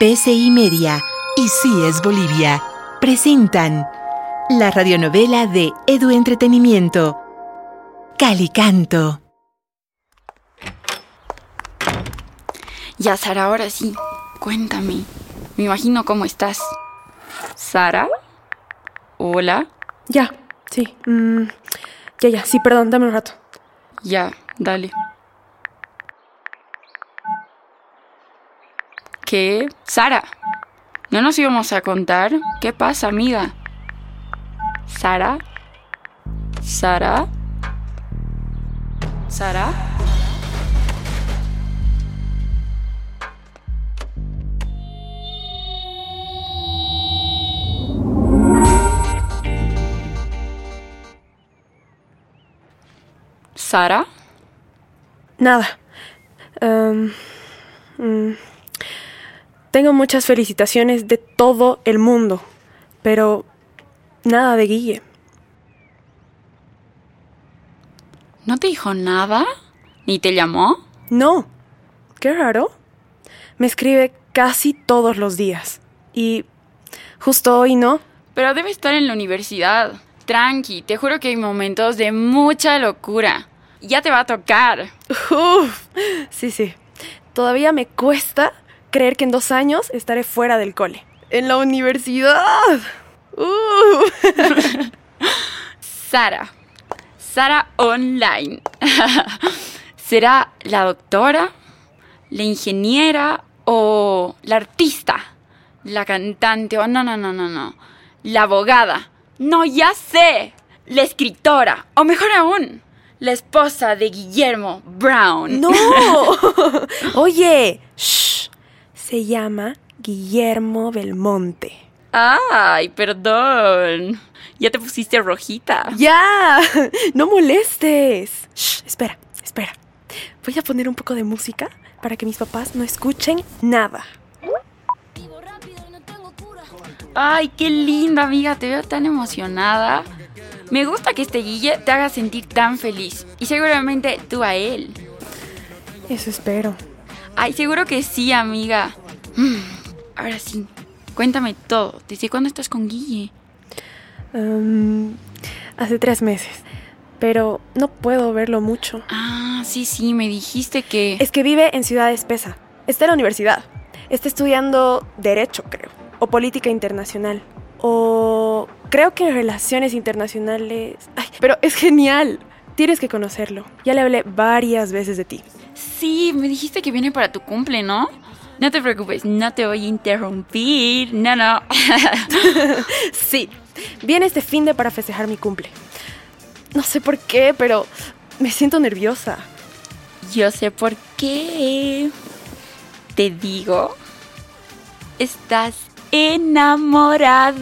PCI Media y Sí es Bolivia presentan la radionovela de Edu Entretenimiento, Calicanto. Ya, Sara, ahora sí, cuéntame. Me imagino cómo estás. ¿Sara? ¿Hola? Ya, sí. mm, ya, ya, sí, perdón, dame un rato. Ya, dale. Sara, ¿no nos íbamos a contar? ¿Qué pasa, amiga? ¿Sara? ¿Sara? ¿Sara? ¿Sara? Nada. Mm, tengo muchas felicitaciones de todo el mundo, pero nada de Guille. ¿No te dijo nada? ¿Ni te llamó? No. Qué raro. Me escribe casi todos los días. Y justo hoy no. Pero debe estar en la universidad. Tranqui, te juro que hay momentos de mucha locura. Ya te va a tocar. Uf, sí, sí. Todavía me cuesta creer que en dos años estaré fuera del cole. En la universidad. Uh. Sara. Sara Online. ¿Será la doctora, la ingeniera o la artista? La cantante o no, no, no, no, no. La abogada. No, ya sé. La escritora. O mejor aún, la esposa de Guillermo Brown. No. Oye, shh. Se llama Guillermo Belmonte. Ay, perdón. Ya te pusiste rojita. Ya, no molestes. Shh, espera, espera. Voy a poner un poco de música para que mis papás no escuchen nada. Ay, qué linda, amiga. Te veo tan emocionada. Me gusta que este Guille te haga sentir tan feliz. Y seguramente tú a él. Eso espero. Ay, seguro que sí, amiga. Mm, Ahora sí, cuéntame todo. ¿Desde cuándo estás con Guille? Um, hace tres meses. Pero no puedo verlo mucho. Ah, sí, sí, me dijiste que... Es que vive en Ciudad Espesa. Está en la universidad. Está estudiando Derecho, creo. O Política Internacional. O creo que Relaciones Internacionales. Ay, pero es genial. Tienes que conocerlo. Ya le hablé varias veces de ti. Sí, me dijiste que viene para tu cumple, ¿no? No te preocupes, no te voy a interrumpir. No, no. Sí, viene este fin de para festejar mi cumple. No sé por qué, pero me siento nerviosa. Yo sé por qué. Te digo, estás enamorada.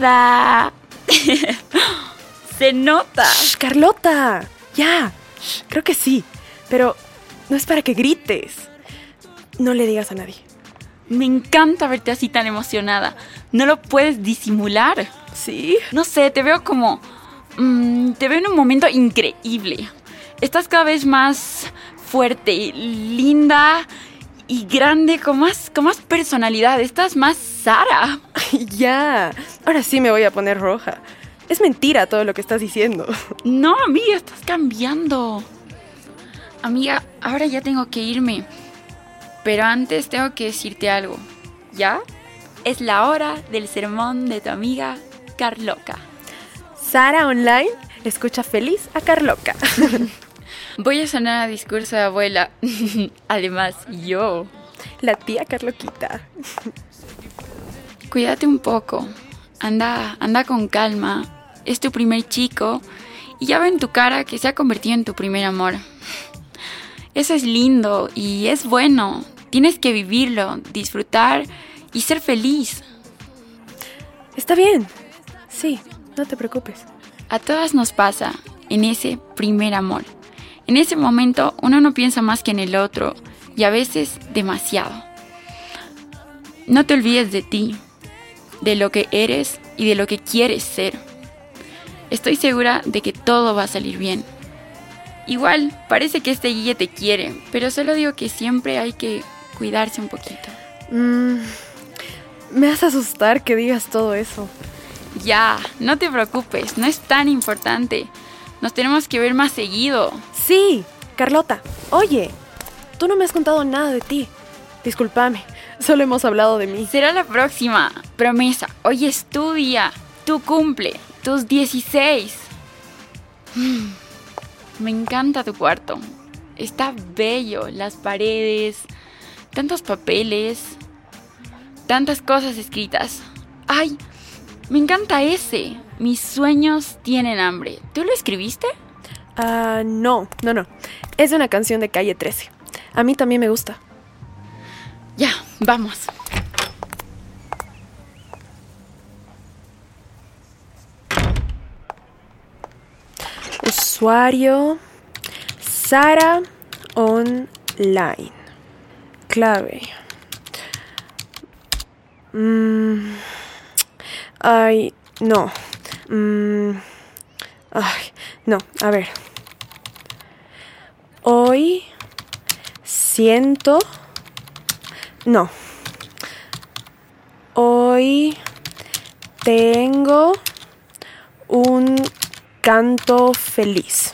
Se nota. Shh, Carlota, ya. Shh, creo que sí, pero no es para que grites. No le digas a nadie. Me encanta verte así tan emocionada. No lo puedes disimular. ¿Sí? No sé, te veo como... mm, te veo en un momento increíble. Estás cada vez más fuerte, linda y grande, con más, con más personalidad. Estás más Sara. ya. Ahora sí me voy a poner roja. Es mentira todo lo que estás diciendo. No, amiga, estás cambiando. Amiga, ahora ya tengo que irme. Pero antes tengo que decirte algo. ¿Ya? Es la hora del sermón de tu amiga Carloca. Sara Online escucha feliz a Carloca. Voy a sonar a discurso de abuela. Además, yo. La tía Carloquita. Cuídate un poco. Anda, anda con calma. Es tu primer chico y ya ve en tu cara que se ha convertido en tu primer amor. Eso es lindo y es bueno. Tienes que vivirlo, disfrutar y ser feliz. Está bien. Sí, no te preocupes. A todas nos pasa en ese primer amor. En ese momento uno no piensa más que en el otro y a veces demasiado. No te olvides de ti, de lo que eres y de lo que quieres ser. Estoy segura de que todo va a salir bien. Igual, parece que este Guille te quiere, pero solo digo que siempre hay que cuidarse un poquito. Mm, me hace asustar que digas todo eso. Ya, no te preocupes, no es tan importante. Nos tenemos que ver más seguido. Sí, Carlota, oye, tú no me has contado nada de ti. Discúlpame, solo hemos hablado de mí. Será la próxima. Promesa, hoy es tu día, tu cumple, tus 16. Mm, Me encanta tu cuarto. Está bello, las paredes, tantos papeles, tantas cosas escritas. ¡Ay! Me encanta ese. Mis sueños tienen hambre. ¿Tú lo escribiste? Ah, no, no, no. Es de una canción de calle 13. A mí también me gusta. Ya, vamos. Usuario Sara Online. Clave. Mm, ay, no. Mm, ay, no, a ver. Hoy siento... No. Hoy tengo un canto feliz.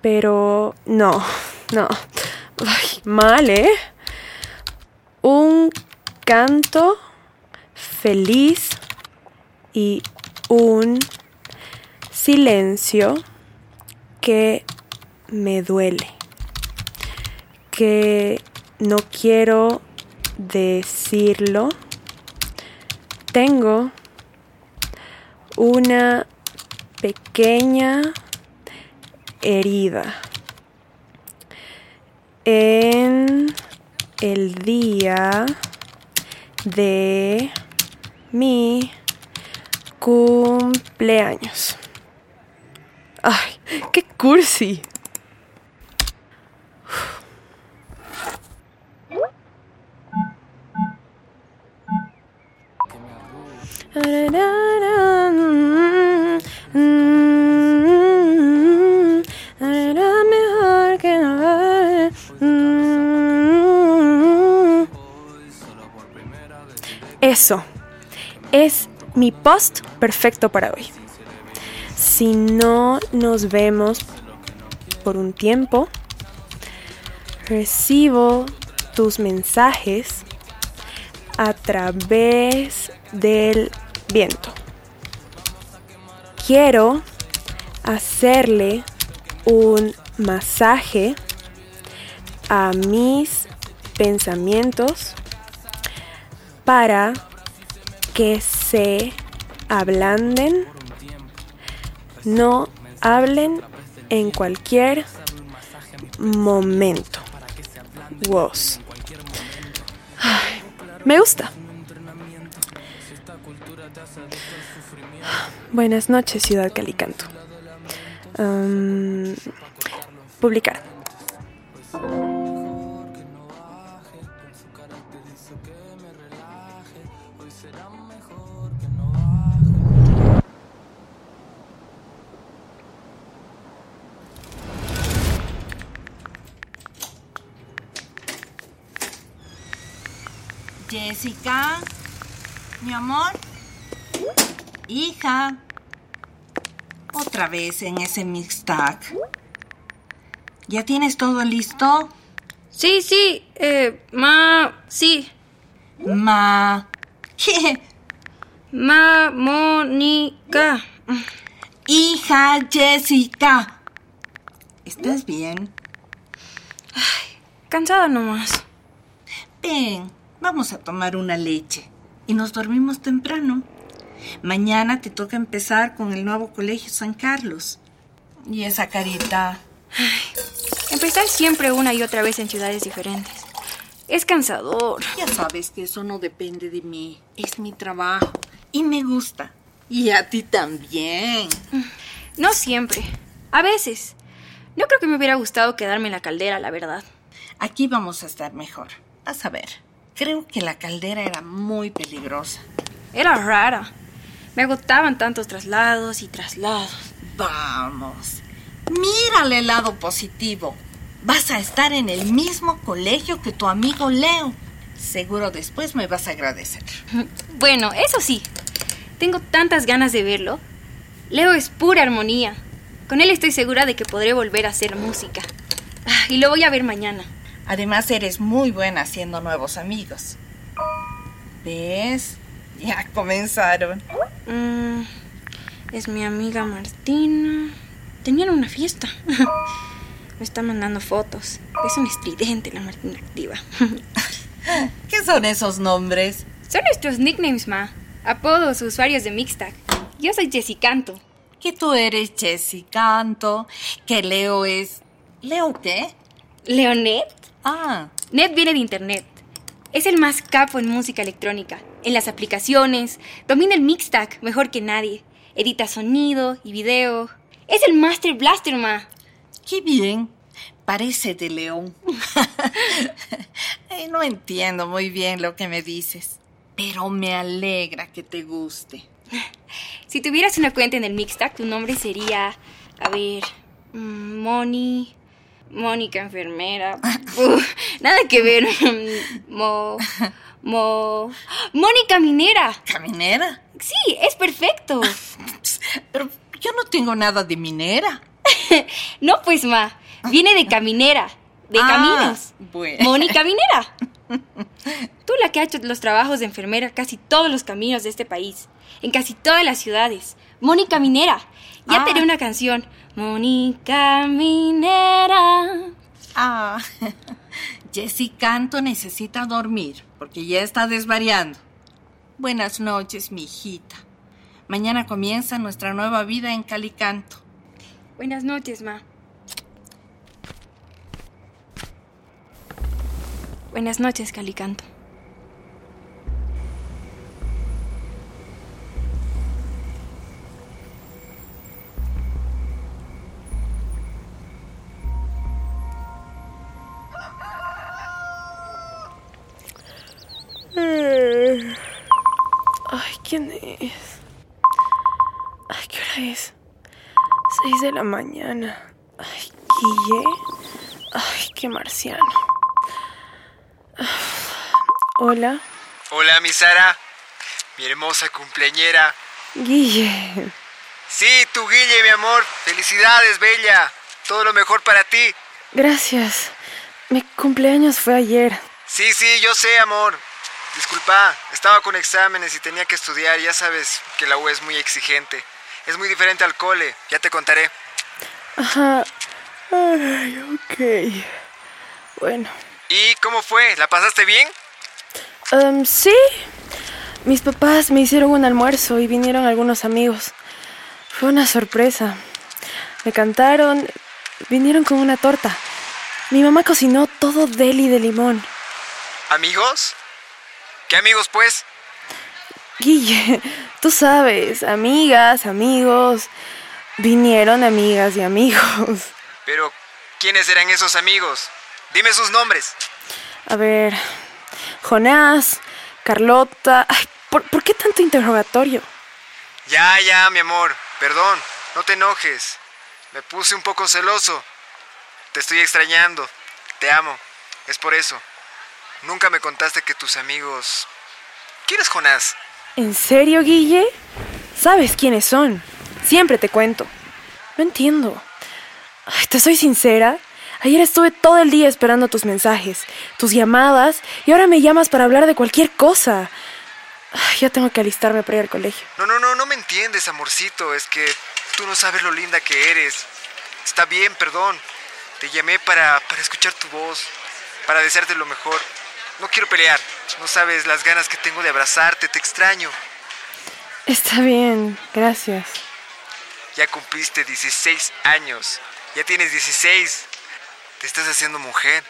Pero no, no. Mal, ¿eh? Un canto feliz y un silencio que me duele. Que no quiero decirlo. Tengo una pequeña herida en el día de mi cumpleaños. Ay, qué cursi. Eso es mi post perfecto para hoy. Si no nos vemos por un tiempo, recibo tus mensajes a través del viento. Quiero hacerle un masaje a mis pensamientos para que se ablanden, no hablen en cualquier momento. Ay, me gusta. Buenas noches, Ciudad Calicanto. Publicar. Jessica, mi amor. Hija. Otra vez en ese mixtac. ¿Ya tienes todo listo? Sí, sí, eh, ma, sí. Ma. ¿Qué? Ma, Mónica. Hija Jessica. ¿Estás bien? Cansada nomás. Ven, vamos a tomar una leche. Y nos dormimos temprano. Mañana te toca empezar con el nuevo colegio San Carlos. Y esa carita. Empezar siempre una y otra vez en ciudades diferentes. Es cansador. Ya sabes que eso no depende de mí. Es mi trabajo. Y me gusta. Y a ti también. No siempre. A veces. No creo que me hubiera gustado quedarme en la caldera, la verdad. Aquí vamos a estar mejor. Vas a ver. Creo que la caldera era muy peligrosa. Era rara. Me agotaban tantos traslados y traslados. Vamos. Mírale el lado positivo. Vas a estar en el mismo colegio que tu amigo Leo. Seguro después me vas a agradecer. Bueno, eso sí. Tengo tantas ganas de verlo. Leo es pura armonía. Con él estoy segura de que podré volver a hacer música. Ah, y lo voy a ver mañana. Además, eres muy buena haciendo nuevos amigos. ¿Ves? Ya comenzaron. Mm, es mi amiga Martina. Tenían una fiesta. Me está mandando fotos. Es un estridente la Martina activa. ¿Qué son esos nombres? Son nuestros nicknames, ma. Apodos, usuarios de Mixtag. Yo soy Jessie Canto. Que tú eres Jessie Canto. Que Leo es. ¿Leo qué? ¿Leonet? Ah. Net viene de internet. Es el más capo en música electrónica, en las aplicaciones, domina el mixtag mejor que nadie, edita sonido y video. Es el Master Blaster, ma. Qué bien. Parece de león. No entiendo muy bien lo que me dices, pero me alegra que te guste. Si tuvieras una cuenta en el Mixtag, tu nombre sería, a ver, mm, Moni, Mónica enfermera. Uf, nada que ver. Mo, mo, Mónica minera. ¿Caminera? Sí, es perfecto. Pero yo no tengo nada de minera. No, pues ma, viene de caminera, de Ah, caminos. bueno. Mónica minera. Tú la que ha hecho los trabajos de enfermera casi todos los caminos de este país, en casi todas las ciudades. Mónica minera. Ya Ah. una canción. Mónica minera. Ah, Jessie Canto necesita dormir porque ya está desvariando. Buenas noches, mi hijita. Mañana comienza nuestra nueva vida en Calicanto. Buenas noches, ma. Buenas noches, Calicanto. Es? Seis de la mañana. Ay, Guille. Ay, qué marciano. Hola, Hola, mi Sara, mi hermosa cumpleañera. Guille. Sí, tu Guille, mi amor. Felicidades, bella. Todo lo mejor para ti. Gracias. Mi cumpleaños fue ayer. Sí, sí, yo sé, amor. Disculpa, estaba con exámenes y tenía que estudiar. Ya sabes que la U es muy exigente. Es muy diferente al cole. Ya te contaré. Ajá. Ay, ok. Bueno. ¿Y cómo fue? ¿La pasaste bien? Em, sí. Mis papás me hicieron un almuerzo y vinieron algunos amigos. Fue una sorpresa. Me cantaron, vinieron con una torta. Mi mamá cocinó todo deli de limón. ¿Amigos? ¿Qué amigos, pues? Guille, tú sabes, amigas, amigos. Vinieron amigas y amigos. Pero, ¿quiénes eran esos amigos? Dime sus nombres. A ver, Jonás, Carlota. Ay, ¿por, por qué tanto interrogatorio? Ya, ya, mi amor. Perdón, no te enojes. Me puse un poco celoso. Te estoy extrañando. Te amo. Es por eso. Nunca me contaste que tus amigos... ¿Quién es Jonás? ¿En serio, Guille? ¿Sabes quiénes son? Siempre te cuento. No entiendo. Te soy sincera. Ayer estuve todo el día esperando tus mensajes, tus llamadas, y ahora me llamas para hablar de cualquier cosa. Ay, ya tengo que alistarme para ir al colegio. No, no, no, no me entiendes, amorcito. Es que tú no sabes lo linda que eres. Está bien, perdón. Te llamé para, para escuchar tu voz, para desearte lo mejor. No quiero pelear. No sabes las ganas que tengo de abrazarte. Te extraño. Está bien, gracias. Ya cumpliste 16 años. Ya tienes 16. Te estás haciendo mujer.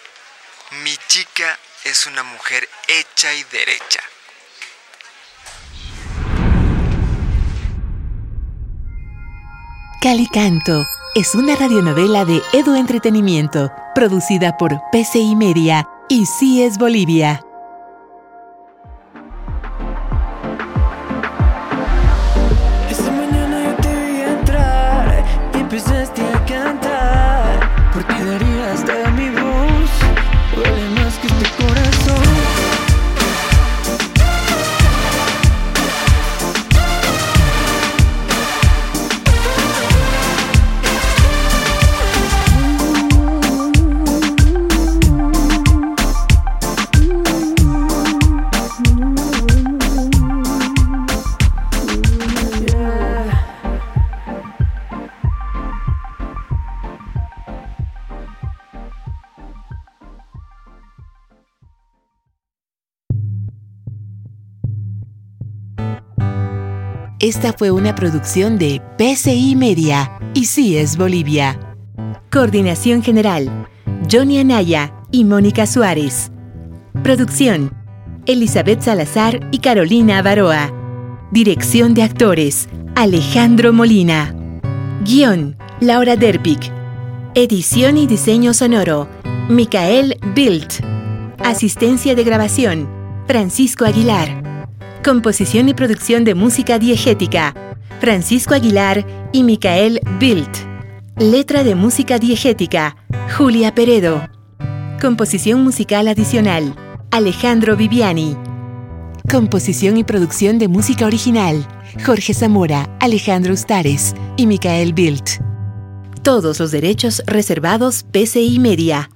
Mi chica es una mujer hecha y derecha. Calicanto es una radionovela de Edu Entretenimiento, producida por PCI Media y CIES Bolivia. Esta fue una producción de PCI Media y sí es Bolivia. Coordinación General, Johnny Anaya y Mónica Suárez. Producción, Elizabeth Salazar y Carolina Avaroa. Dirección de actores, Alejandro Molina. Guión, Laura Derpic. Edición y diseño sonoro, Micael Bildt. Asistencia de grabación, Francisco Aguilar. Composición y producción de música diegética, Francisco Aguilar y Micael Bildt. Letra de música diegética, Julia Peredo. Composición musical adicional, Alejandro Viviani. Composición y producción de música original, Jorge Zamora, Alejandro Ustares y Micael Bildt. Todos los derechos reservados PCI Media.